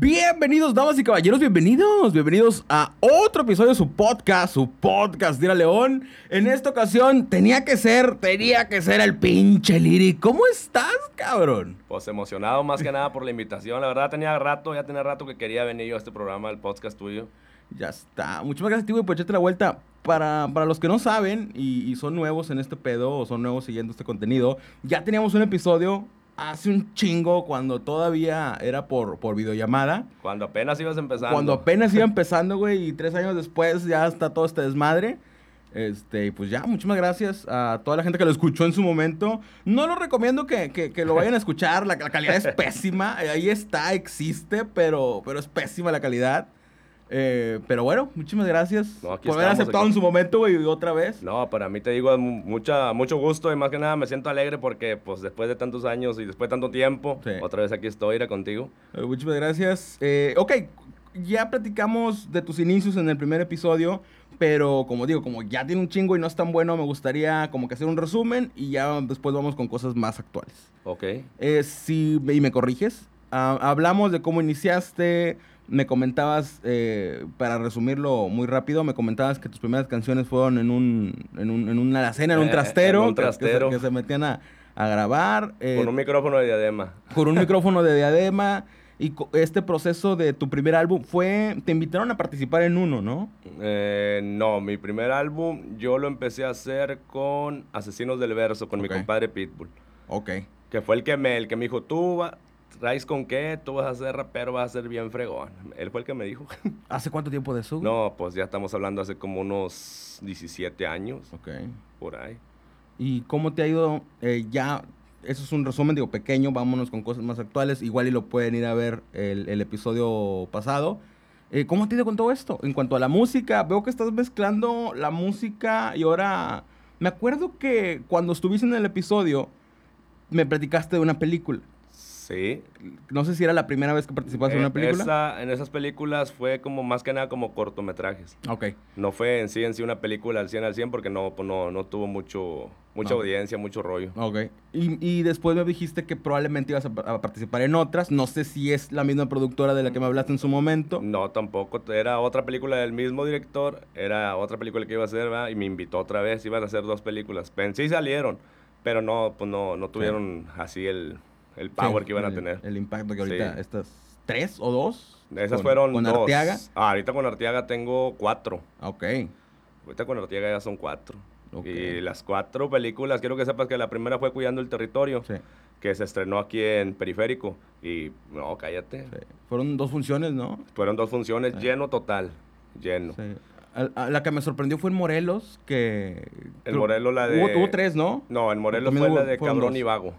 Bienvenidos, damas y caballeros, bienvenidos, bienvenidos a otro episodio de su podcast, su podcast, Dira León. En esta ocasión tenía que ser, tenía que ser el pinche Liri. ¿Cómo estás, cabrón? Pues emocionado más que nada por la invitación. La verdad tenía rato, ya tenía rato que quería venir yo a este programa, el podcast tuyo. Ya está. Muchas gracias, tío, por echarte la vuelta. Para, para los que no saben y, y son nuevos en este pedo o son nuevos siguiendo este contenido, ya teníamos un episodio hace un chingo cuando todavía era por, por videollamada. Cuando apenas ibas empezando. Cuando apenas iba empezando, güey, y tres años después ya está todo este desmadre. Este, pues ya, muchísimas gracias a toda la gente que lo escuchó en su momento. No lo recomiendo que, que, que lo vayan a escuchar, la, la calidad es pésima. Ahí está, existe, pero, pero es pésima la calidad. Eh, pero bueno, muchísimas gracias No, por haber aceptado aquí. en su momento, güey, otra vez. No, para mí te digo, mu- mucha, mucho gusto y más que nada me siento alegre porque pues después de tantos años y después de tanto tiempo, Sí. otra vez aquí estoy, era contigo. Eh, muchísimas gracias. Eh, ok, ya platicamos de tus inicios en el primer episodio, pero como digo, como ya tiene un chingo y no es tan bueno, me gustaría como que hacer un resumen y ya después vamos con cosas más actuales. Ok. Eh, si, y me corriges, ah, hablamos de cómo iniciaste, me comentabas, eh, para resumirlo muy rápido, me comentabas que tus primeras canciones fueron en un, en un, en una alacena, en un Eh, trastero, en un que- que se- trastero. Que, se, metían a, a grabar. eh, Con un micrófono de diadema. con un micrófono de diadema. Y este proceso de tu primer álbum fue, te invitaron a participar en uno, ¿no? Eh, no, mi primer álbum yo lo empecé a hacer con Asesinos del Verso, con mi compadre Pitbull. Ok. Que fue el que me, el que me dijo, tú va- traes con qué, tú vas a ser rapero, vas a ser bien fregón. Él fue el que me dijo. ¿Hace cuánto tiempo de eso? No, pues ya estamos hablando hace como unos 17 años, Ok. por ahí. ¿Y cómo te ha ido eh, ya? Eso es un resumen, digo, pequeño, vámonos con cosas más actuales. Igual y lo pueden ir a ver el, el episodio pasado. Eh, ¿Cómo te ha ido con todo esto? En cuanto a la música, veo que estás mezclando la música y ahora... Me acuerdo que cuando estuviste en el episodio, me platicaste de una película. Sí. No sé si era la primera vez que participaste en Eh, una película. esa- en esas películas fue como más que nada como cortometrajes. Ok. No fue en sí en sí una película al 100 al 100 porque no, pues no, no tuvo mucho, mucha audiencia, mucho rollo. Ok. Y, y después me dijiste que probablemente ibas a, a participar en otras. No sé si es la misma productora de la que me hablaste en su momento. No, tampoco. Era otra película del mismo director. Era otra película que iba a hacer, ¿verdad? Y me invitó otra vez. Iban a hacer dos películas. En sí salieron, pero no, pues no, no tuvieron así el, el power Sí, que iban a el- tener. El impacto que ahorita Sí. estas tres o dos. Esas con- fueron con dos. Arteaga. Ah, ahorita con Arteaga tengo cuatro. Ok. Ahorita con Arteaga ya son cuatro. Ok. Y las cuatro películas, quiero que sepas que la primera fue Cuidando el Territorio, Sí, que se estrenó aquí en Periférico. Y no, cállate. sí. Fueron dos funciones, ¿no? Fueron dos funciones, Sí. lleno total. Lleno. A- a- la que me sorprendió fue en Morelos, que... En Morelos la de- Hubo, hubo tres, ¿no? No, en Morelos También fue hubo- la de Cabrón dos. y Vago.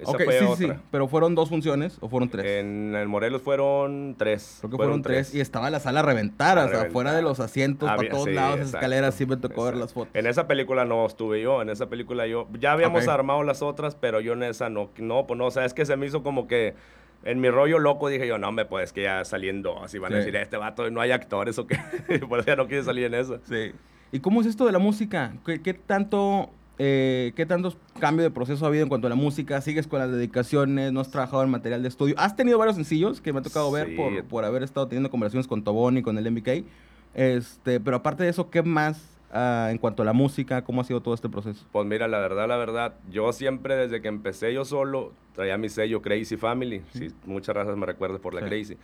Esa ok, fue sí, otra. sí, pero fueron dos funciones o fueron tres. En el Morelos fueron tres. Creo que fueron, tres. y estaba la sala a reventar, A o sea, fuera de los asientos, para Había- todos sí, lados, exacto, escaleras, sí me tocó ver las fotos. En esa película no estuve yo, en esa película yo... Ya habíamos armado las otras, pero yo en esa no, no, pues no, o sea, es que se me hizo como que... En mi rollo loco dije yo, no, me pues que ya saliendo, así van a decir, este vato no hay actores o qué. Por eso ya no quise salir en esa. Sí. ¿Y cómo es esto de la música? ¿Qué, qué tanto, eh, qué tantos cambios de proceso ha habido en cuanto a la música? ¿Sigues con las dedicaciones? ¿No has trabajado en material de estudio? ¿Has tenido varios sencillos que me ha tocado ver Sí. por, por haber estado teniendo conversaciones con Tobón y con el MBK? Este, pero aparte de eso, ¿qué más ah, en cuanto a la música? ¿Cómo ha sido todo este proceso? Pues mira, la verdad, la verdad, yo siempre desde que empecé yo solo traía mi sello Crazy Family. Sí, muchas razas me recuerdan por la Sí. Crazy.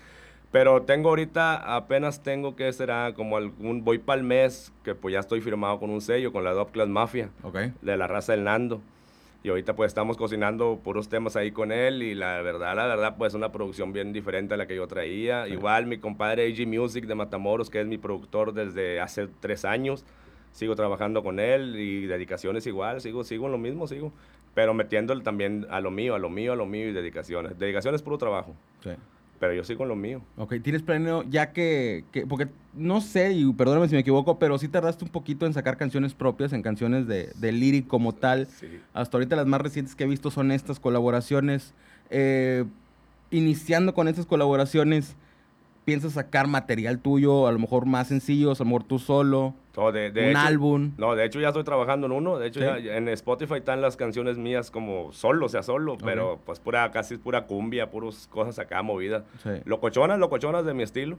Pero tengo ahorita, apenas tengo que será como algún, voy para el mes, que pues ya estoy firmado con un sello, con la Dop Class Mafia, Ok. de la raza del Nando. Y ahorita pues estamos cocinando puros temas ahí con él y la verdad, la verdad pues una producción bien diferente a la que yo traía. Igual mi compadre AG Music de Matamoros, que es mi productor desde hace tres años, sigo trabajando con él y dedicaciones igual, sigo, sigo en lo mismo, sigo. Pero metiéndole también a lo mío, a lo mío, a lo mío y dedicaciones. Dedicaciones puro trabajo, Sí. Pero yo sigo en lo mío. Ok, ¿tienes planeo ya que, que- porque no sé, y perdóname si me equivoco, pero sí tardaste un poquito en sacar canciones propias, en canciones de, de lyric como tal. Sí. Hasta ahorita las más recientes que he visto son estas colaboraciones. Eh, iniciando con estas colaboraciones, piensas sacar material tuyo, a lo mejor más sencillos, a lo mejor tú solo? Un álbum. No, de hecho ya estoy trabajando en uno. De hecho, ya, en Spotify están las canciones mías como solo, o sea, solo, pero pues pura, casi pura cumbia, puras cosas acá movidas. Locochonas, locochonas de mi estilo.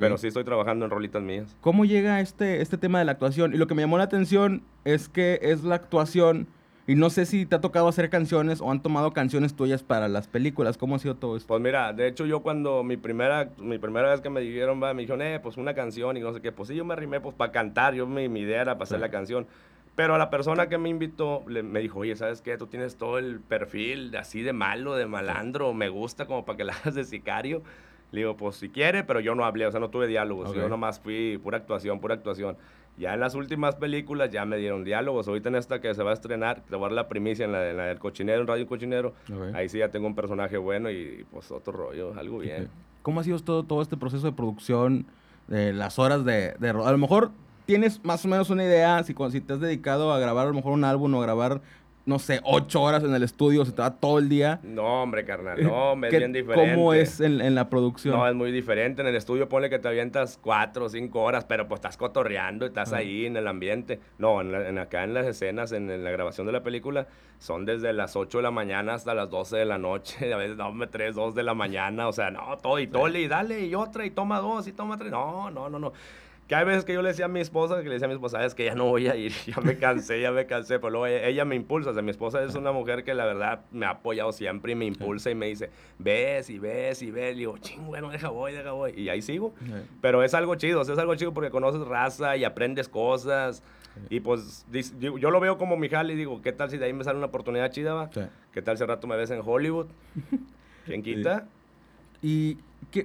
Pero sí estoy trabajando en rolitas mías. ¿Cómo llega este, este tema de la actuación? Y lo que me llamó la atención es que es la actuación y no sé si te ha tocado hacer canciones o han tomado canciones tuyas para las películas. ¿Cómo ha sido todo esto? Pues mira, de hecho yo cuando mi primera, mi primera vez que me dijeron, va, me dijeron, eh, pues una canción y no sé qué. Pues sí, yo me arrimé pues para cantar. Yo mi, mi idea era para hacer la canción. Pero a la persona que me invitó le, me dijo, oye, ¿sabes qué? Tú tienes todo el perfil de, así de malo, de malandro. Me gusta como para que la hagas de sicario. Le digo, pues si quiere, pero yo no hablé, o sea, no tuve diálogos. Yo nomás fui pura actuación, pura actuación. Ya en las últimas películas ya me dieron diálogos. Ahorita en esta que se va a estrenar, te voy a dar la primicia en la, del cochinero, en Radio Cochinero. Ahí sí ya tengo un personaje bueno y pues otro rollo, algo bien. ¿Cómo ha sido todo, todo este proceso de producción? De las horas de, de... A lo mejor tienes más o menos una idea si, si te has dedicado a grabar a lo mejor un álbum o grabar no sé, ocho horas en el estudio, se te va todo el día. No, hombre, carnal, no, es bien diferente. ¿Cómo es en, la producción? No, es muy diferente. En el estudio ponle que te avientas cuatro o cinco horas, pero pues estás cotorreando, estás ahí en el ambiente. No, en, acá en las escenas, en, la grabación de la película, son desde las 8 de la mañana hasta las 12 de la noche. A veces, no, hombre, 3, 2 de la mañana. O sea, no, todo y tole y dale y otra y toma dos y toma tres. No, no, no, no. Que hay veces que yo le decía a mi esposa, que le decía a mi esposa, es que ya no voy a ir, ya me cansé, ya me cansé, pero luego ella, me impulsa, o sea, mi esposa es una mujer que la verdad me ha apoyado siempre y me impulsa y me dice, ves y ves y ves, y digo, ching, bueno, deja voy, deja voy, y ahí sigo. Pero es algo chido, o sea, es algo chido porque conoces raza y aprendes cosas. Y pues yo, lo veo como mi jale y digo, ¿qué tal si de ahí me sale una oportunidad chida, va? ¿Qué tal si al rato me ves en Hollywood? ¿Quién quita? Y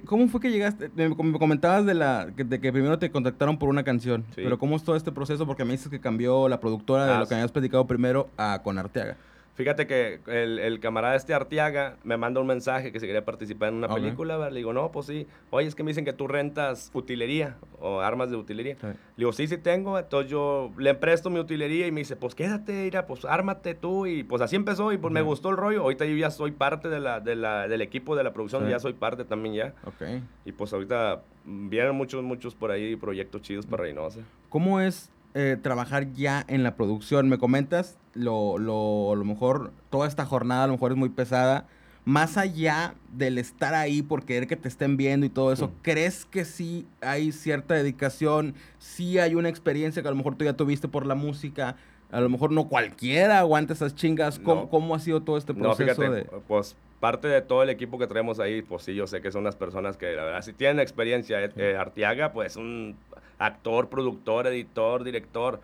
¿Cómo fue que llegaste? Me, comentabas de, la, de que primero te contactaron por una canción, pero ¿cómo es todo este proceso? Porque me dices que cambió la productora de ah, lo que habías platicado primero a con Arteaga. Fíjate que el, el, camarada este Artiaga me manda un mensaje que se quería participar en una película. Le digo, no, pues sí. Oye, es que me dicen que tú rentas utilería o armas de utilería. Le digo, sí, sí tengo. Entonces yo le presto mi utilería y me dice, pues quédate, mira, pues ármate tú. Y pues así empezó y pues me gustó el rollo. Ahorita yo ya soy parte de la, de la, del equipo de la producción, ya soy parte también ya. Okay. Y pues ahorita vienen muchos, muchos por ahí proyectos chidos para Reynosa. ¿Cómo es eh, trabajar ya en la producción? Me comentas, lo, lo, a lo mejor toda esta jornada a lo mejor es muy pesada. Más allá del estar ahí por querer que te estén viendo y todo eso, ¿crees que sí hay cierta dedicación? Sí hay una experiencia que a lo mejor tú ya tuviste por la música. A lo mejor no cualquiera aguanta esas chingas. ¿Cómo, ha sido todo este proceso? de... pues parte de todo el equipo que traemos ahí, pues sí, yo sé que son las personas que la verdad si tienen experiencia. Eh, Artiaga, pues un actor, productor, editor, director.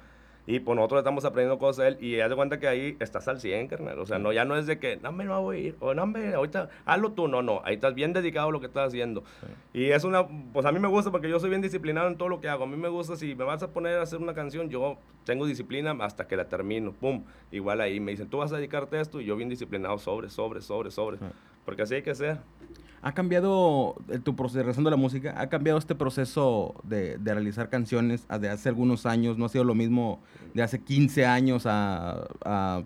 Y pues nosotros estamos aprendiendo cosas de él y haz de cuenta que ahí estás al 100, carnal. O sea, no, ya no es de que, no, me no voy a ir, o no, me, ahorita, hazlo tú. No, no, ahí estás bien dedicado a lo que estás haciendo. Y es una, pues a mí me gusta porque yo soy bien disciplinado en todo lo que hago. A mí me gusta, si me vas a poner a hacer una canción, yo tengo disciplina hasta que la termino. Pum, igual ahí me dicen, tú vas a dedicarte a esto y yo bien disciplinado sobre, sobre, sobre, sobre. Porque así hay que ser. ¿Ha cambiado eh, tu proceso de la música? ¿Ha cambiado este proceso de, realizar canciones de hace algunos años? ¿No ha sido lo mismo de hace 15 años a,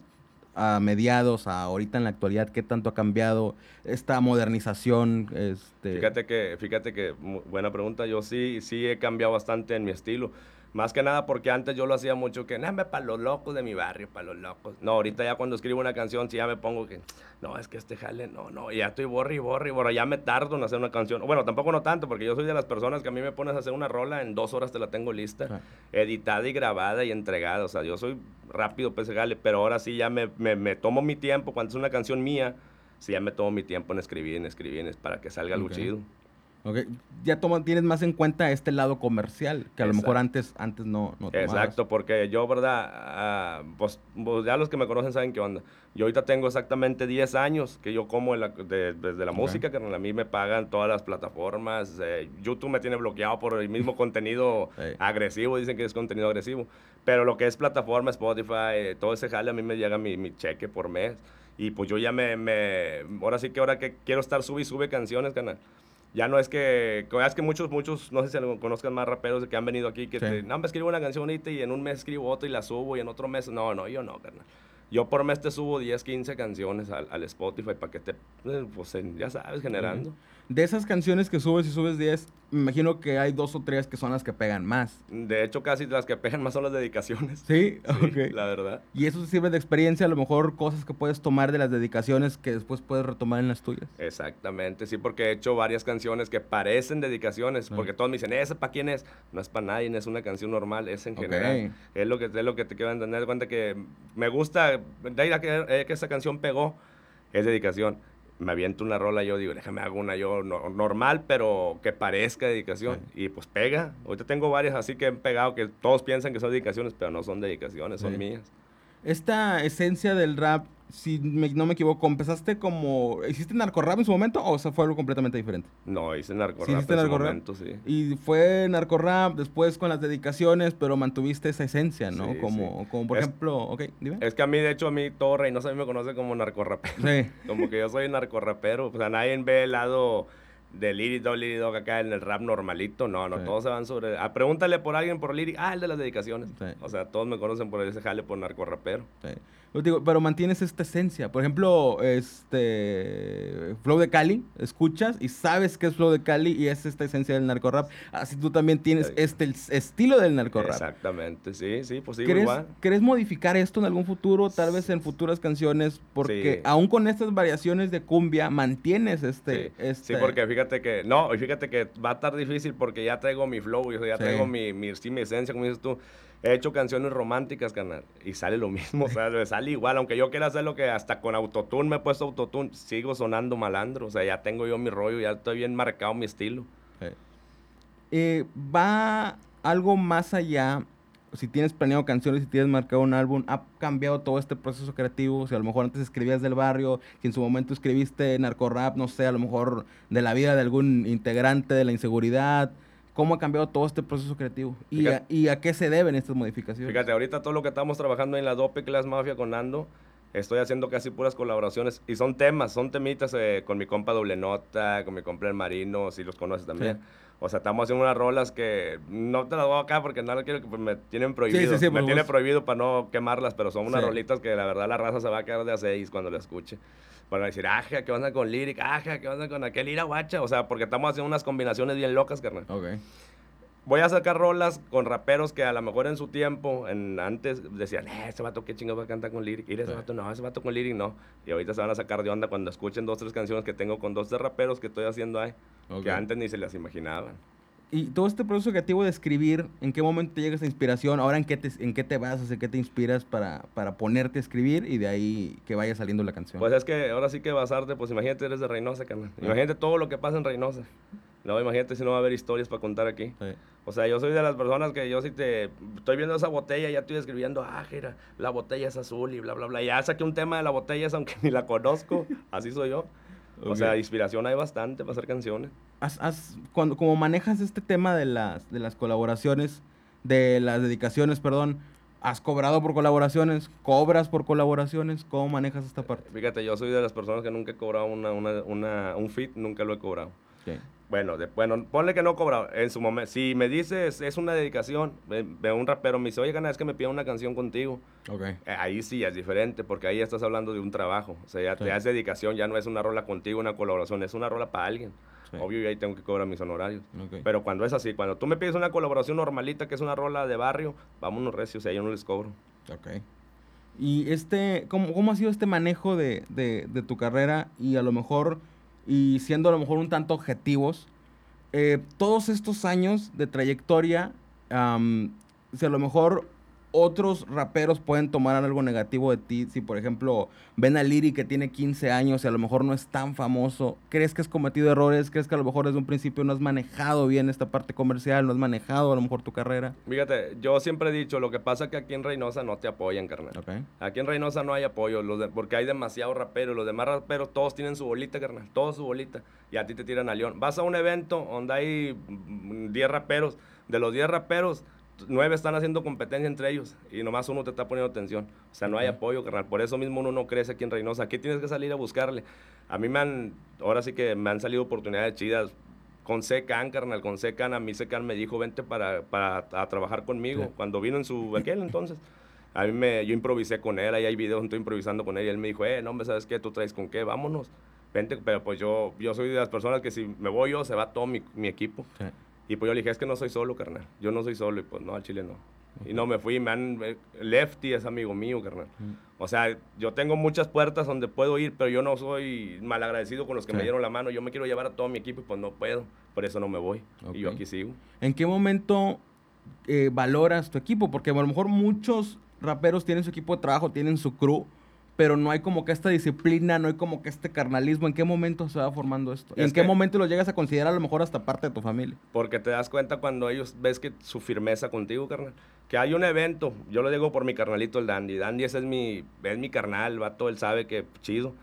mediados, a ahorita en la actualidad? ¿Qué tanto ha cambiado esta modernización? Este... Fíjate que, fíjate que, buena pregunta. Yo sí, sí he cambiado bastante en mi estilo. Más que nada porque antes yo lo hacía mucho que, nada, para los locos de mi barrio, para los locos. No, ahorita ya cuando escribo una canción, sí ya me pongo que, no, es que este jale, no, no, ya estoy borri, borri, borri, ya me tardo en hacer una canción. Bueno, tampoco no tanto, porque yo soy de las personas que a mí me pones a hacer una rola, en dos horas te la tengo lista, editada y grabada y entregada. O sea, yo soy rápido, pues jale, pero ahora sí ya me, me, tomo mi tiempo, cuando es una canción mía, sí ya me tomo mi tiempo en escribir, en escribir, para que salga okay. chido. Okay. Ya toma, tienes más en cuenta este lado comercial, que a lo mejor antes, antes no, no Exacto, porque yo, ¿verdad? Ah, pues, pues, ya los que me conocen saben qué onda. Yo ahorita tengo exactamente 10 años que yo como desde la música, que a mí me pagan todas las plataformas. Eh, YouTube me tiene bloqueado por el mismo contenido agresivo, dicen que es contenido agresivo. Pero lo que es plataforma, Spotify, eh, todo ese jale, a mí me llega mi, mi cheque por mes. Y pues yo ya me, me, ahora sí que ahora que quiero estar sube y sube canciones, canal ya no es que, es que muchos, muchos, no sé si conozcan más raperos que han venido aquí, que te, no, me escribo una canción ahorita y en un mes escribo otra y la subo y en otro mes, no, no, yo no, carnal. Yo por mes te subo 10, 15 canciones al, al Spotify para que te, eh, pues ya sabes, generando. De esas canciones que subes y subes 10, me imagino que hay dos o tres que son las que pegan más. De hecho, casi las que pegan más son las dedicaciones. Sí, Sí. La verdad. Y eso te sirve de experiencia, a lo mejor cosas que puedes tomar de las dedicaciones que después puedes retomar en las tuyas. Exactamente, sí, porque he hecho varias canciones que parecen dedicaciones, porque todos me dicen, ¿esa para quién es? No es para nadie, es una canción normal, es en Ok. general. Es lo que, es lo que te quiero entender, de cuenta que me gusta, de ahí a que, eh, que esa canción pegó, es dedicación. Me aviento una rola, yo digo, déjame hago una yo no- normal, pero que parezca dedicación. Y pues pega. Ahorita tengo varias así que han pegado que todos piensan que son dedicaciones, pero no son dedicaciones, son Sí. mías. Esta esencia del rap, si me- no me equivoco, ¿empezaste como... ¿Hiciste narcorrap en su momento o sea, fue algo completamente diferente? No, hice narco Sí, en su narcorrap. momento, sí. Y fue narcorrap después con las dedicaciones, pero mantuviste esa esencia, ¿no? Sí, como, como por Es- ejemplo, ok, dime. Es que a mí, de hecho, a mí todo Reynosa a mí me conoce como narcorrapero. Sí. Como que yo soy narcorrapero. O sea, nadie ve el lado de Lyric Dog acá en el rap normalito. No, no, Sí. todos se van sobre... Ah, pregúntale por alguien por Lyric. Ah, el de las dedicaciones. Sí. O sea, todos me conocen por ese jale por narcorrapero. Sí. Digo, pero mantienes esta esencia. Por ejemplo, este Flow de Cali, escuchas y sabes que es Flow de Cali y es esta esencia del narcorrap. Así tú también tienes este el estilo del narcorrap. Exactamente, sí, sí, pues sí, ¿Quieres, igual. quieres modificar esto en algún futuro, tal vez en futuras canciones? Porque Sí. aún con estas variaciones de cumbia, mantienes este... Sí, este sí, porque fíjate que, no, fíjate que va a estar difícil porque ya traigo mi flow, yo ya Sí. traigo mi, mi, mi esencia, como dices tú. He hecho canciones románticas, carnal, y sale lo mismo, o sea, sale igual, aunque yo quiera hacer lo que hasta con autotune me he puesto autotune, sigo sonando malandro, o sea, ya tengo yo mi rollo, ya estoy bien marcado mi estilo. Va algo más allá. Si tienes planeado canciones, si tienes marcado un álbum, ¿ha cambiado todo este proceso creativo? Si a lo mejor antes escribías del barrio, si en su momento escribiste narcorap, no sé, a lo mejor de la vida de algún integrante de la inseguridad. ¿Cómo ha cambiado todo este proceso creativo? ¿Y a, y a qué se deben estas modificaciones? Fíjate, ahorita todo lo que estamos trabajando en la Dope Class Mafia con Nando, estoy haciendo casi puras colaboraciones y son temas, son temitas eh, con mi compa Doble Nota, con mi compa El Marino, si los conoces también. Sí. O sea, estamos haciendo unas rolas que no te las voy acá porque no las quiero que pues, me tienen prohibido. sí, sí, por me tiene prohibido para no quemarlas, pero son unas Sí. rolitas que la verdad la raza se va a quedar de a seis cuando la escuche. Van a decir, aja, ¿qué onda con Lyric? Aja, ¿qué onda con aquel ira guacha? O sea, porque estamos haciendo unas combinaciones bien locas, carnal Ok. Voy a sacar rolas con raperos que a lo mejor en su tiempo, en, antes decían, eh, ese vato qué chingo va a cantar con lyric. Y ese Sí. vato no, ese vato con lyric no. Y ahorita se van a sacar de onda cuando escuchen dos, tres canciones que tengo con dos, tres raperos que estoy haciendo ahí, Ok. que antes ni se las imaginaban. Y todo este proceso creativo de escribir, ¿en qué momento te llega esa inspiración? Ahora, ¿en qué te, en qué te basas, en qué te inspiras para, para ponerte a escribir y de ahí que vaya saliendo la canción? Pues es que ahora sí que basarte, pues imagínate, eres de Reynosa, carnal. Imagínate todo lo que pasa en Reynosa. No, imagínate si no va a haber historias para contar aquí. Sí. O sea, yo soy de las personas que yo si te estoy viendo esa botella, ya estoy escribiendo, ah, la botella es azul y bla, bla, bla. Ya saqué un tema de la botella, aunque ni la conozco. Así soy yo. O Ok. sea, inspiración hay bastante para hacer canciones. Has- has- cuando, como manejas este tema de las, de las colaboraciones, de las dedicaciones, perdón, ¿has cobrado por colaboraciones? ¿Cobras por colaboraciones? ¿Cómo manejas esta parte? Fíjate, yo soy de las personas que nunca he cobrado una, una, una- un fit, nunca lo he cobrado. Ok. Bueno, de- bueno, ponle que no he cobrado. En su momento, si me dices, es una dedicación, ve, ve un rapero me dice, oye, gana, es que me pida una canción contigo. Ok. Eh, Ahí sí es diferente, porque ahí ya estás hablando de un trabajo. O sea, ya Sí. te das dedicación, ya no es una rola contigo, una colaboración, es una rola para alguien. Sí. Obvio, yo ahí tengo que cobrar mis honorarios. Pero cuando es así, cuando tú me pides una colaboración normalita, que es una rola de barrio, vámonos recios, ahí yo no les cobro. Ok. Y este, ¿cómo, cómo ha sido este manejo de, de- de tu carrera? Y a lo mejor, y siendo a lo mejor un tanto objetivos, eh, todos estos años de trayectoria, si a lo mejor otros raperos pueden tomar algo negativo de ti, si por ejemplo ven a Liri que tiene 15 años y a lo mejor no es tan famoso, ¿crees que has cometido errores? ¿Crees que a lo mejor desde un principio no has manejado bien esta parte comercial, no has manejado a lo mejor tu carrera? Fíjate, yo siempre he dicho, lo que pasa es que aquí en Reynosa no te apoyan, carnal. Aquí en Reynosa no hay apoyo, los de- porque hay demasiados raperos. Los demás raperos todos tienen su bolita, carnal. Todos su bolita. Y a ti te tiran a león. Vas a un evento donde hay mm, 10 raperos. De los 10 raperos, 9 están haciendo competencia entre ellos. Y nomás uno te está poniendo atención. O sea, no hay apoyo, carnal. Por eso mismo uno no crece aquí en Reynosa. Aquí tienes que salir a buscarle. A mí me han, ahora sí que me han salido oportunidades chidas. Con Secan, carnal, con Secan, a mí Secan me dijo, vente para, para a trabajar conmigo. Cuando vino en su, aquel entonces. A mí me, yo improvisé con él, ahí hay videos, estoy improvisando con él y él me dijo, eh, no, hombre, ¿sabes qué? ¿Tú traes con qué? Vámonos. vente, pero pues yo, yo soy de las personas que si me voy yo, se va todo mi, mi equipo. Sí. Y pues yo le dije, es que no soy solo, carnal. Yo no soy solo. Y pues no, al chile no. Y no me fui, me han... eh, Lefty es amigo mío, carnal. O sea, yo tengo muchas puertas donde puedo ir, pero yo no soy malagradecido con los que Sí. me dieron la mano. Yo me quiero llevar a todo mi equipo y pues no puedo. Por eso no me voy. Y yo aquí sigo. ¿En qué momento eh, valoras tu equipo? Porque a lo mejor muchos raperos tienen su equipo de trabajo, tienen su crew, pero no hay como que esta disciplina, no hay como que este carnalismo. ¿En qué momento se va formando esto? ¿Y Es ¿En qué momento lo llegas a considerar a lo mejor hasta parte de tu familia? Porque te das cuenta cuando ellos ves que su firmeza contigo, carnal. Que hay un evento, yo lo digo por mi carnalito, el Dandy. Dandy ese es mi, es mi carnal, vato, él sabe que chido.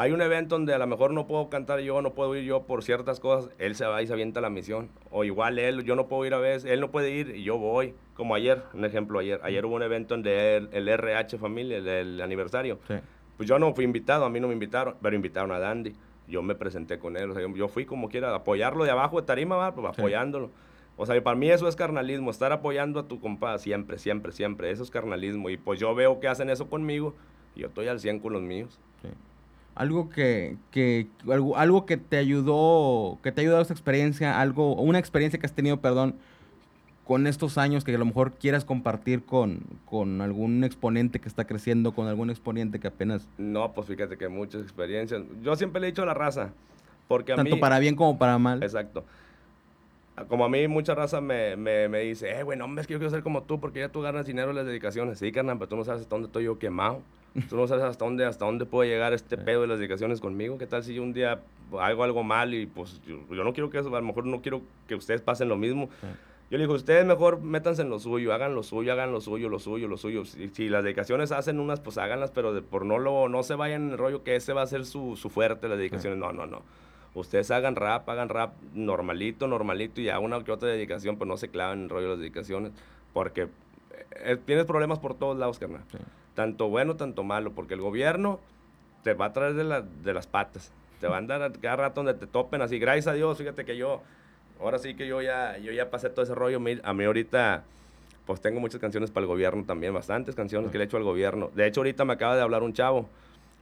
Hay un evento donde a lo mejor no puedo cantar yo, no puedo ir yo por ciertas cosas, él se va y se avienta la misión. O igual él, yo no puedo ir a veces, él no puede ir y yo voy. Como ayer, un ejemplo, ayer. Ayer hubo un evento donde el, el RH Familia, el, el aniversario. Sí. Pues yo no fui invitado, a mí no me invitaron, pero invitaron a Dandy. Yo me presenté con él, o sea, yo, yo fui como quiera, apoyarlo de abajo de tarima, ¿va? Pues Sí. apoyándolo. O sea, para mí eso es carnalismo, estar apoyando a tu compa siempre, siempre, siempre. Eso es carnalismo. Y pues yo veo que hacen eso conmigo y yo estoy al 100 con los míos. Sí. Algo que, que algo, algo que te ayudó, que te ha ayudado esa experiencia, algo, una experiencia que has tenido, perdón, con estos años que a lo mejor quieras compartir con, con algún exponente que está creciendo, con algún exponente que apenas, No, pues fíjate que muchas experiencias. Yo siempre le he dicho a la raza, porque a tanto mí... para bien como para mal. Exacto. Como a mí mucha raza me, me, me dice, eh, güey, no, hombre, es que yo quiero ser como tú porque ya tú ganas dinero en las dedicaciones. Sí, carnal, pero tú no sabes hasta dónde estoy yo quemado. Tú no sabes hasta dónde, hasta dónde puede llegar este pedo de las dedicaciones conmigo. ¿Qué tal si yo un día hago algo mal y pues yo, yo no quiero que eso, a lo mejor no quiero que ustedes pasen lo mismo. Sí. Yo le digo, ustedes mejor métanse en lo suyo, hagan lo suyo, hagan lo suyo, lo suyo, lo suyo. Si, si las dedicaciones hacen unas, pues háganlas, pero de- por no lo, no se vayan en el rollo que ese va a ser su, su fuerte, las dedicaciones. No, no, no. Ustedes hagan rap, hagan rap normalito, normalito, y ya una que otra dedicación, pues no se claven en el rollo de las dedicaciones, porque eh, tienes problemas por todos lados, carnal. Sí. Tanto bueno, tanto malo, porque el gobierno te va a traer de, la- de las patas. Te va a andar cada rato donde te topen así. Gracias a Dios, fíjate que yo, ahora sí que yo ya, yo ya pasé todo ese rollo. A mí ahorita, pues tengo muchas canciones para el gobierno también, bastantes canciones que le he hecho al gobierno. De hecho, ahorita me acaba de hablar un chavo,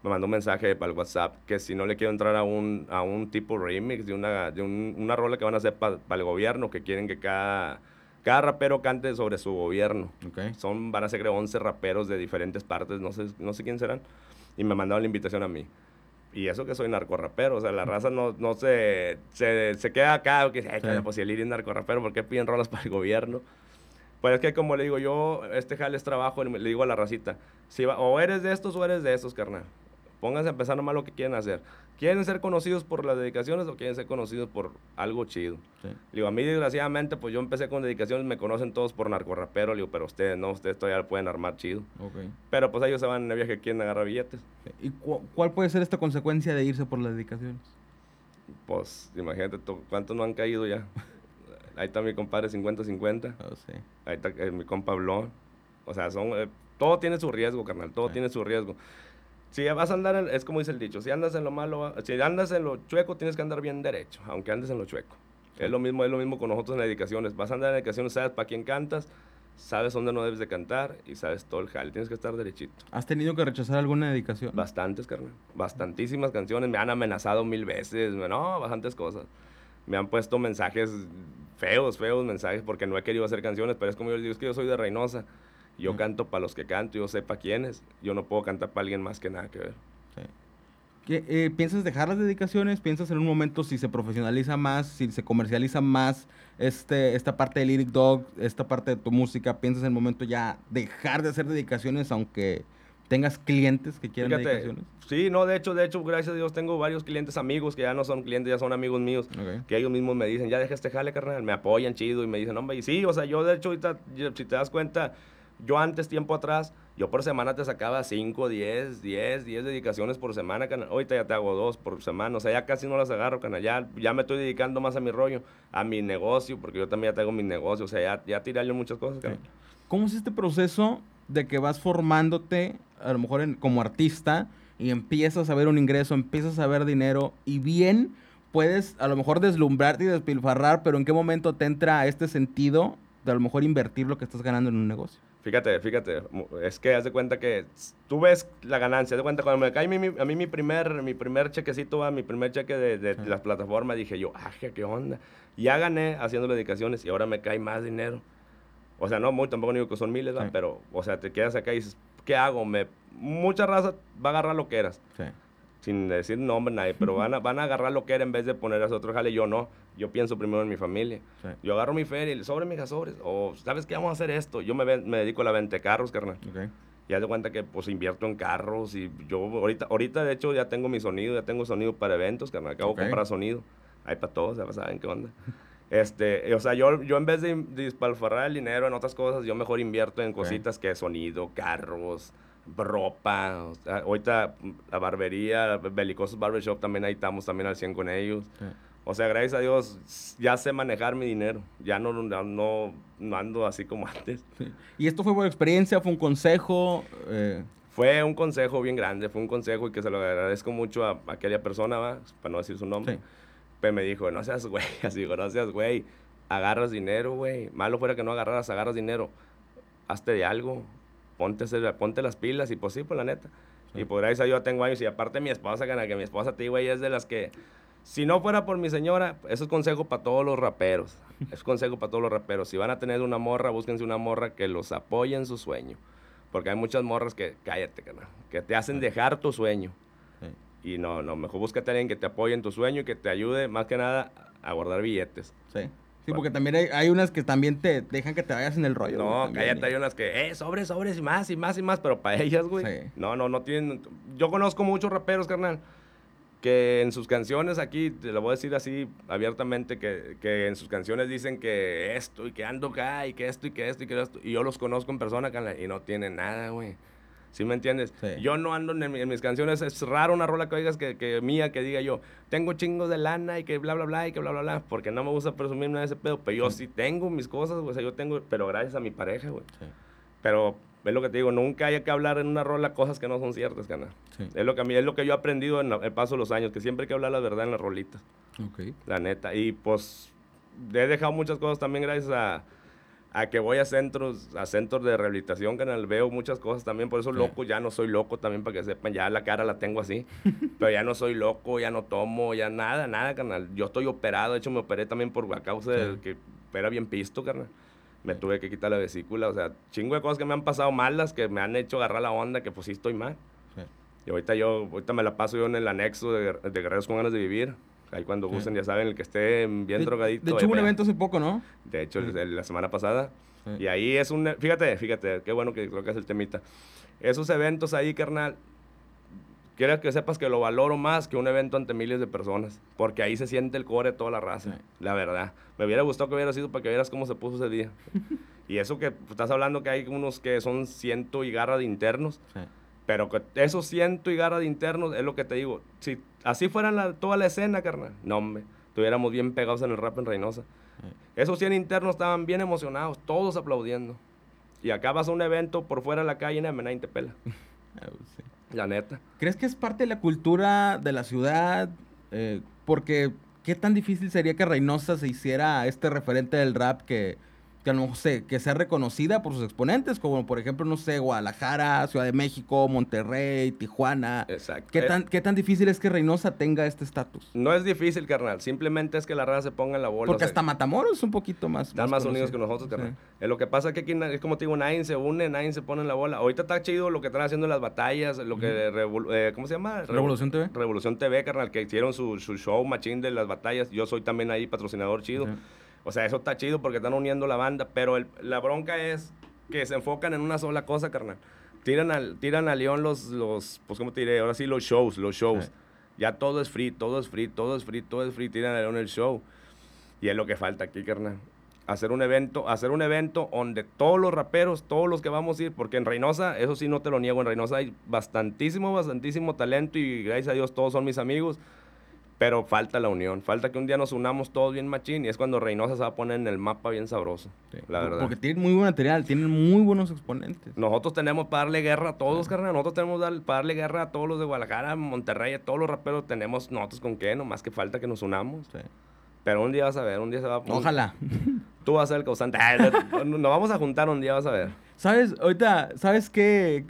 me mandó un mensaje para el WhatsApp que si no le quiero entrar a un, a un tipo remix de una, de un- una rola que van a hacer para el gobierno, que quieren que cada, cada rapero cante sobre su gobierno. Ok. Son, van a ser creo 11 raperos de diferentes partes, no sé, no sé quién serán. Y me mandaron la invitación a mí. Y eso que soy narcorrapero, o sea, la raza no, no se, se, se queda acá, que dice, "Ay, Sí. pues si el Iri es narcorrapero, ¿por qué piden rolas para el gobierno? Pues es que como le digo yo, este jale es trabajo, le digo a la racita, si va- o eres de estos o eres de estos, carnal. Pónganse a empezar nomás lo que quieren hacer. ¿Quieren ser conocidos por las dedicaciones o quieren ser conocidos por algo chido? Sí. Digo, a mí desgraciadamente, pues yo empecé con dedicaciones, me conocen todos por narcorrapero, digo, pero ustedes no, ustedes todavía lo pueden armar chido. Ok. Pero pues ellos se van en el viaje quieren agarrar billetes. ¿Y cu- cuál puede ser esta consecuencia de irse por las dedicaciones? Pues imagínate cuántos no han caído ya. Ahí está mi compadre 50-50, No sé. ahí está eh, mi compa Blon. O sea, son, eh, todo tiene su riesgo, carnal, todo Sí. tiene su riesgo. Si vas a andar, en- es como dice el dicho, si andas en lo malo, si andas en lo chueco, tienes que andar bien derecho, aunque andes en lo chueco. Es lo mismo, es lo mismo con nosotros en las dedicaciones. Vas a andar en dedicaciones, sabes para quién cantas, sabes dónde no debes de cantar y sabes todo el jale. Tienes que estar derechito. ¿Has tenido que rechazar alguna dedicación? Bastantes, carnal. Bastantísimas canciones. Me han amenazado mil veces. No, bastantes cosas. Me han puesto mensajes feos, feos mensajes porque no he querido hacer canciones, pero es como yo les digo, es que yo soy de Reynosa. Yo canto para los que canto, yo sé para quiénes. Yo no puedo cantar para alguien más que nada que ver. Sí. ¿Qué, eh, ¿Piensas dejar las dedicaciones? ¿Piensas en un momento si se profesionaliza más, si se comercializa más este, esta parte de Lyric Dog, esta parte de tu música? ¿Piensas en el momento ya dejar de hacer dedicaciones aunque tengas clientes que quieran Fíjate, dedicaciones? sí, no, de hecho, de hecho, gracias a Dios tengo varios clientes amigos que ya no son clientes, ya son amigos míos. Que ellos mismos me dicen, ya deja este jale, carnal, me apoyan chido y me dicen, hombre, y sí, o sea, yo de hecho, ahorita, si te das cuenta, yo antes, tiempo atrás, yo por semana te sacaba 5, 10, 10, 10 dedicaciones por semana, canal. Ahorita ya te hago dos por semana, o sea, ya casi no las agarro, canal. Ya, ya me estoy dedicando más a mi rollo, a mi negocio, porque yo también ya tengo mi negocio, o sea, ya, ya tirarle muchas cosas, canal. ¿Cómo es este proceso de que vas formándote, a lo mejor en- como artista, y empiezas a ver un ingreso, empiezas a ver dinero, y bien puedes a lo mejor deslumbrarte y despilfarrar, pero en qué momento te entra este sentido de a lo mejor invertir lo que estás ganando en un negocio? Fíjate, fíjate, es que haz de cuenta que tú ves la ganancia, haz de cuenta, cuando me cae mi, a mí mi primer, mi primer chequecito, mi primer cheque de, de las plataformas, dije yo, ah, qué onda. Ya gané haciendo dedicaciones y ahora me cae más dinero. O sea, no muy, tampoco digo que son miles, pero, o sea, te quedas acá y dices, ¿qué hago? Me, mucha raza va a agarrar lo que eras. Sí sin decir nombre nadie, pero van a, van a agarrar lo que era en vez de poner a otro jale. Yo no, yo pienso primero en mi familia. Yo agarro mi feria y sobre mis gasores. O, ¿sabes qué? Vamos a hacer esto. Yo me, me dedico a la venta de carros, carnal. Okay. Ya de cuenta que pues invierto en carros y yo ahorita, ahorita de hecho ya tengo mi sonido, ya tengo sonido para eventos, carnal. Acabo de comprar sonido. Hay para todos, ya saben qué onda. Este, o sea, yo, yo en vez de, despalfarrar el dinero en otras cosas, yo mejor invierto en cositas que sonido, carros, ropa. ahorita la barbería, Belicosos Barbershop, también ahí estamos también al 100 con ellos. O sea, gracias a Dios, ya sé manejar mi dinero. Ya no, no, no ando así como antes. ¿Y esto fue buena experiencia? ¿Fue un consejo? Eh, fue un consejo bien grande, fue un consejo y que se lo agradezco mucho a, aquella persona, ¿va? para no decir su nombre. Pues me dijo, no seas güey, así digo, no seas güey, agarras dinero, güey. Malo fuera que no agarraras, agarras dinero. Hazte de algo, ponte, ponte las pilas y pues sí, pues la neta. Y por ahí yo tengo años y aparte mi esposa, que mi esposa, te digo, ella es de las que, si no fuera por mi señora, eso es consejo para todos los raperos. es consejo para todos los raperos. Si van a tener una morra, búsquense una morra que los apoye en su sueño. Porque hay muchas morras que, cállate, que te hacen dejar tu sueño. Y no, no, mejor búscate a alguien que te apoye en tu sueño y que te ayude más que nada a guardar billetes. Sí. Sí, porque también hay, unas que también te dejan que te vayas en el rollo. No, cállate, hay unas que, eh, sobres, sobres y más y más y más, pero para ellas, güey. No, no, no tienen. Yo conozco muchos raperos, carnal, que en sus canciones aquí, te lo voy a decir así abiertamente, que, que en sus canciones dicen que esto y que ando acá y que esto y que esto y que esto. Y yo los conozco en persona, carnal, y no tienen nada, güey. ¿Sí me entiendes? Yo no ando en, mis canciones, es raro una rola que oigas que, que, mía, que diga yo, tengo chingos de lana y que bla, bla, bla, y que bla, bla, bla, porque no me gusta presumir nada de ese pedo, pero yo sí, tengo mis cosas, o sea, yo tengo, pero gracias a mi pareja, güey. Pero es lo que te digo, nunca hay que hablar en una rola cosas que no son ciertas, canal. Es lo que a mí, es lo que yo he aprendido en el paso de los años, que siempre hay que hablar la verdad en las rolitas. La neta. Y pues he dejado muchas cosas también gracias a a que voy a centros, a centros de rehabilitación, canal, veo muchas cosas también, por eso loco, ya no soy loco también para que sepan, ya la cara la tengo así, pero ya no soy loco, ya no tomo, ya nada, nada, canal. Yo estoy operado, de hecho me operé también por a causa de que era bien pisto, carnal. Me tuve que quitar la vesícula, o sea, chingo de cosas que me han pasado malas, que me han hecho agarrar la onda, que pues sí estoy mal. Y ahorita yo, ahorita me la paso yo en el anexo de, de Guerreros con ganas de vivir. Ahí cuando gusten, ya saben, el que esté bien drogadito. De hecho, hubo un evento hace poco, ¿no? De hecho, la semana pasada. Y ahí es un... Fíjate, fíjate, qué bueno que creo que es el temita. Esos eventos ahí, carnal, quiero que sepas que lo valoro más que un evento ante miles de personas. Porque ahí se siente el core de toda la raza, la verdad. Me hubiera gustado que hubiera sido para que vieras cómo se puso ese día. y eso que estás hablando que hay unos que son ciento y garra de internos. Pero que esos ciento y garra de internos es lo que te digo. Si así fuera toda la escena, carnal, no, hombre, estuviéramos bien pegados en el rap en Reynosa. Esos 100 internos estaban bien emocionados, todos aplaudiendo. Y acá vas a un evento por fuera de la calle y nadie te pela. Ah, la neta. ¿Crees que es parte de la cultura de la ciudad? Eh, porque, ¿qué tan difícil sería que Reynosa se hiciera este referente del rap que que no sé, que sea reconocida por sus exponentes, como por ejemplo, no sé, Guadalajara, Ciudad de México, Monterrey, Tijuana. Exacto. ¿Qué tan, ¿Qué tan difícil es que Reynosa tenga este estatus? No es difícil, carnal. Simplemente es que la raza se ponga en la bola. Porque hasta Matamoros es un poquito más. Están más, unidos que nosotros, carnal. Es lo que pasa es que aquí, es como te digo, nadie se une, nadie se pone en la bola. Ahorita está chido lo que están haciendo en las batallas, lo que. Eh, ¿Cómo se llama? Revolución TV. Revolución TV, carnal, que hicieron su, su show machín de las batallas. Yo soy también ahí patrocinador chido. O sea, eso está chido porque están uniendo la banda, pero la bronca es que se enfocan en una sola cosa, carnal. Tiran, al, tiran a León los, los, pues, ¿cómo te diré? Ahora sí, los shows, los shows. Ya todo es free, todo es free, todo es free, todo es free. Tiran a León el show. Y es lo que falta aquí, carnal. Hacer un evento, hacer un evento donde todos los raperos, todos los que vamos a ir, porque en Reynosa, eso sí no te lo niego, en Reynosa hay bastantísimo, bastantísimo talento y gracias a Dios todos son mis amigos. Pero falta la unión, falta que un día nos unamos todos bien machín y es cuando Reynosa se va a poner en el mapa bien sabroso, la verdad. Porque tienen muy buen material, tienen muy buenos exponentes. Nosotros tenemos para darle guerra a todos, carnal. Nosotros tenemos para darle guerra a todos los de Guadalajara, Monterrey, a todos los raperos. Tenemos nosotros con qué, nomás que falta que nos unamos. Pero un día vas a ver, un día se va a... Ojalá. Tú vas a ser el causante. nos vamos a juntar un día, vas a ver. ¿Sabes? Ahorita, ¿sabes qué?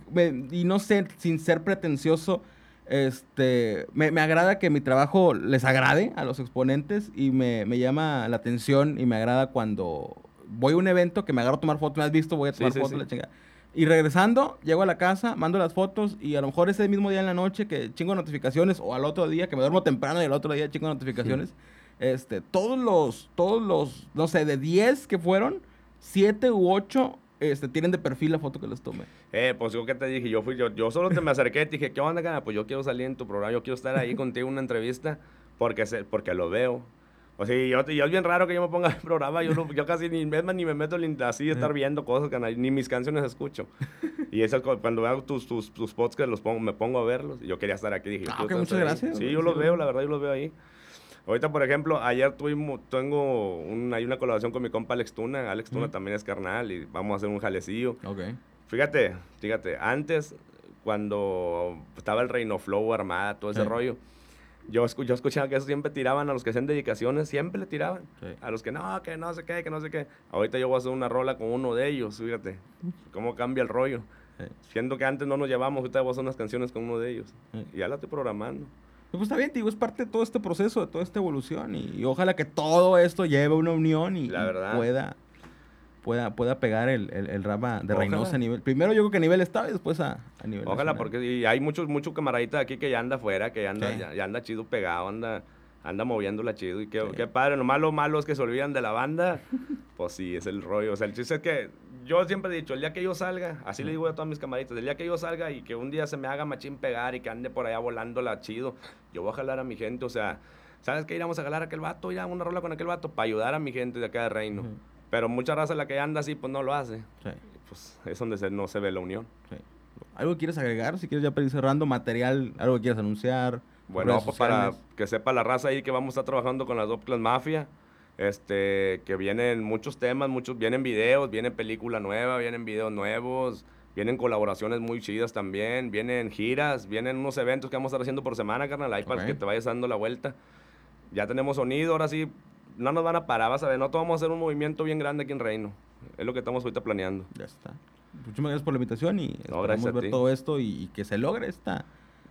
Y no sé, sin ser pretencioso, este, me, me agrada que mi trabajo les agrade a los exponentes y me, me llama la atención y me agrada cuando voy a un evento que me agarro a tomar fotos, me has visto, voy a tomar sí, fotos, sí. la chingada. Y regresando, llego a la casa, mando las fotos y a lo mejor ese mismo día en la noche que chingo notificaciones o al otro día que me duermo temprano y al otro día chingo notificaciones. Este, todos los, todos los, no sé, de 10 que fueron, 7 u 8 este, tienen de perfil la foto que les tomé. Eh, pues yo que te dije, yo fui, yo, yo solo te me acerqué y te dije, ¿qué onda, cara? Pues yo quiero salir en tu programa, yo quiero estar ahí contigo en una entrevista porque, se, porque lo veo. O sea, yo, y es bien raro que yo me ponga el programa, yo, no- yo casi ni, ni me meto así a estar viendo cosas, que ni mis canciones escucho. Y eso, cuando hago tus, tus, tus podcasts, los pongo, me pongo a verlos. Y yo quería estar aquí, dije, Ah, quiero ok, estar muchas gracias, Sí, yo los veo, la verdad, yo los veo ahí. Ahorita, por ejemplo, ayer tuvimos, tengo un, hay una colaboración con mi compa Alex Tuna. Alex Tuna Ujú. también es carnal y vamos a hacer un jalecillo. Ok. Fíjate, fíjate, antes, cuando estaba el Reino Flow Armada, todo ese Sí. rollo, yo, escu- yo escuchaba que eso siempre tiraban a los que hacían dedicaciones, siempre le tiraban. Sí. A los que no, que no sé qué, que no sé qué. Ahorita yo voy a hacer una rola con uno de ellos, fíjate, cómo cambia el rollo. Sí. Siendo que antes no nos llevamos, ahorita voy a hacer unas canciones con uno de ellos. Y ya la estoy programando. Pues está bien, te digo, es parte de todo este proceso, de toda esta evolución. Y, y ojalá que todo esto lleve una unión y, La y verdad. pueda, pueda, pueda pegar el, el, el rap a- de Ojalá. Reynosa a nivel. Primero yo creo que a nivel estado y después a, a nivel. Ojalá, nacional. porque y hay muchos mucho camaradita aquí que ya anda afuera, que ya anda, ya anda chido pegado, anda, anda moviéndola chido. Y qué, Sí. qué padre, lo malo, malo es que se olvidan de la banda. pues sí, es el rollo. O sea, el chiste es que yo siempre he dicho, el día que yo salga, así le digo a todas mis camaritas, el día que yo salga y que un día se me haga machín pegar y que ande por allá volándola chido, yo voy a jalar a mi gente, o sea, ¿sabes qué? Iremos a jalar a aquel vato, ya una rola con aquel vato, para ayudar a mi gente de acá de Reino. Pero mucha raza la que anda así, pues no lo hace. Sí, Pues es donde se- no se ve la unión. sí. ¿Algo quieres agregar? Si quieres ya para ir cerrando, material, algo que quieras anunciar. Bueno, pues para que sepa la raza ahí que vamos a estar trabajando con las Top Class Mafia, este, que vienen muchos temas, muchos, vienen videos, viene película nueva, vienen videos nuevos, vienen colaboraciones muy chidas también, vienen giras, vienen unos eventos que vamos a estar haciendo por semana, carnal, ahí para Ok. que te vayas dando la vuelta. Ya tenemos sonido, ahora sí, no nos van a parar, vas a ver, no vamos a hacer un movimiento bien grande aquí en Reino. Es lo que estamos ahorita planeando. Ya está. Muchísimas gracias por la invitación y No, esperamos ver ti. todo esto y, y que se logre esta.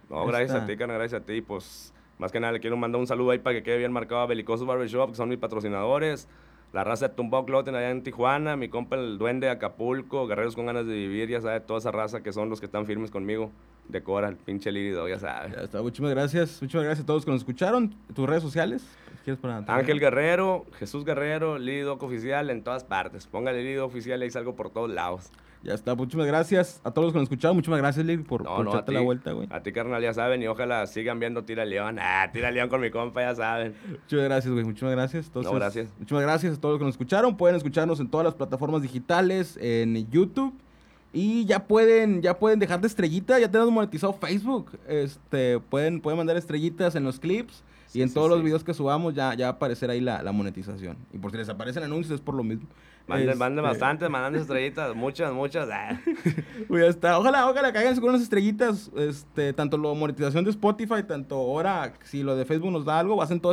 No, gracias a ti, carnal, gracias a ti. Pues, más que nada, le quiero mandar un saludo ahí para que quede bien marcado a Belicosos Barbershop, que son mis patrocinadores. La raza de Tumbao Clothing allá en Tijuana, mi compa el Duende de Acapulco, Guerreros con ganas de vivir, ya sabes, toda esa raza que son los que están firmes conmigo. Decora, el pinche lírido, ya sabes. Ya está. Muchísimas gracias. Muchísimas gracias a todos que nos escucharon. ¿Tus redes sociales? ¿Quieres para Ángel Guerrero, Jesús Guerrero, Lido Oficial en todas partes. Póngale Lido Oficial y ahí salgo por todos lados. Ya está. Muchísimas gracias a todos los que nos escucharon. Muchísimas gracias, Lili, por, No, por no, echarte la vuelta, güey. a ti, carnal, ya saben, y ojalá sigan viendo Tira León. Ah, Tira León con mi compa, ya saben. Muchas gracias, güey. Muchísimas gracias. Entonces, No, gracias. Muchísimas gracias a todos los que nos escucharon. Pueden escucharnos en todas las plataformas digitales, en YouTube. Y ya pueden, ya pueden dejar de estrellita. Ya tenemos monetizado Facebook. Este, pueden, pueden mandar estrellitas en los clips. Sí, y en sí, todos los videos que subamos ya, ya va a aparecer ahí la, la monetización. Y por si les aparecen anuncios es por lo mismo. Manden, manden Este, bastante, manden estrellitas, muchas, muchas. ah. Ya está. Ojalá, ojalá caigan con unas estrellitas. Este, tanto la monetización de Spotify, tanto ahora, si lo de Facebook nos da algo, hacen todo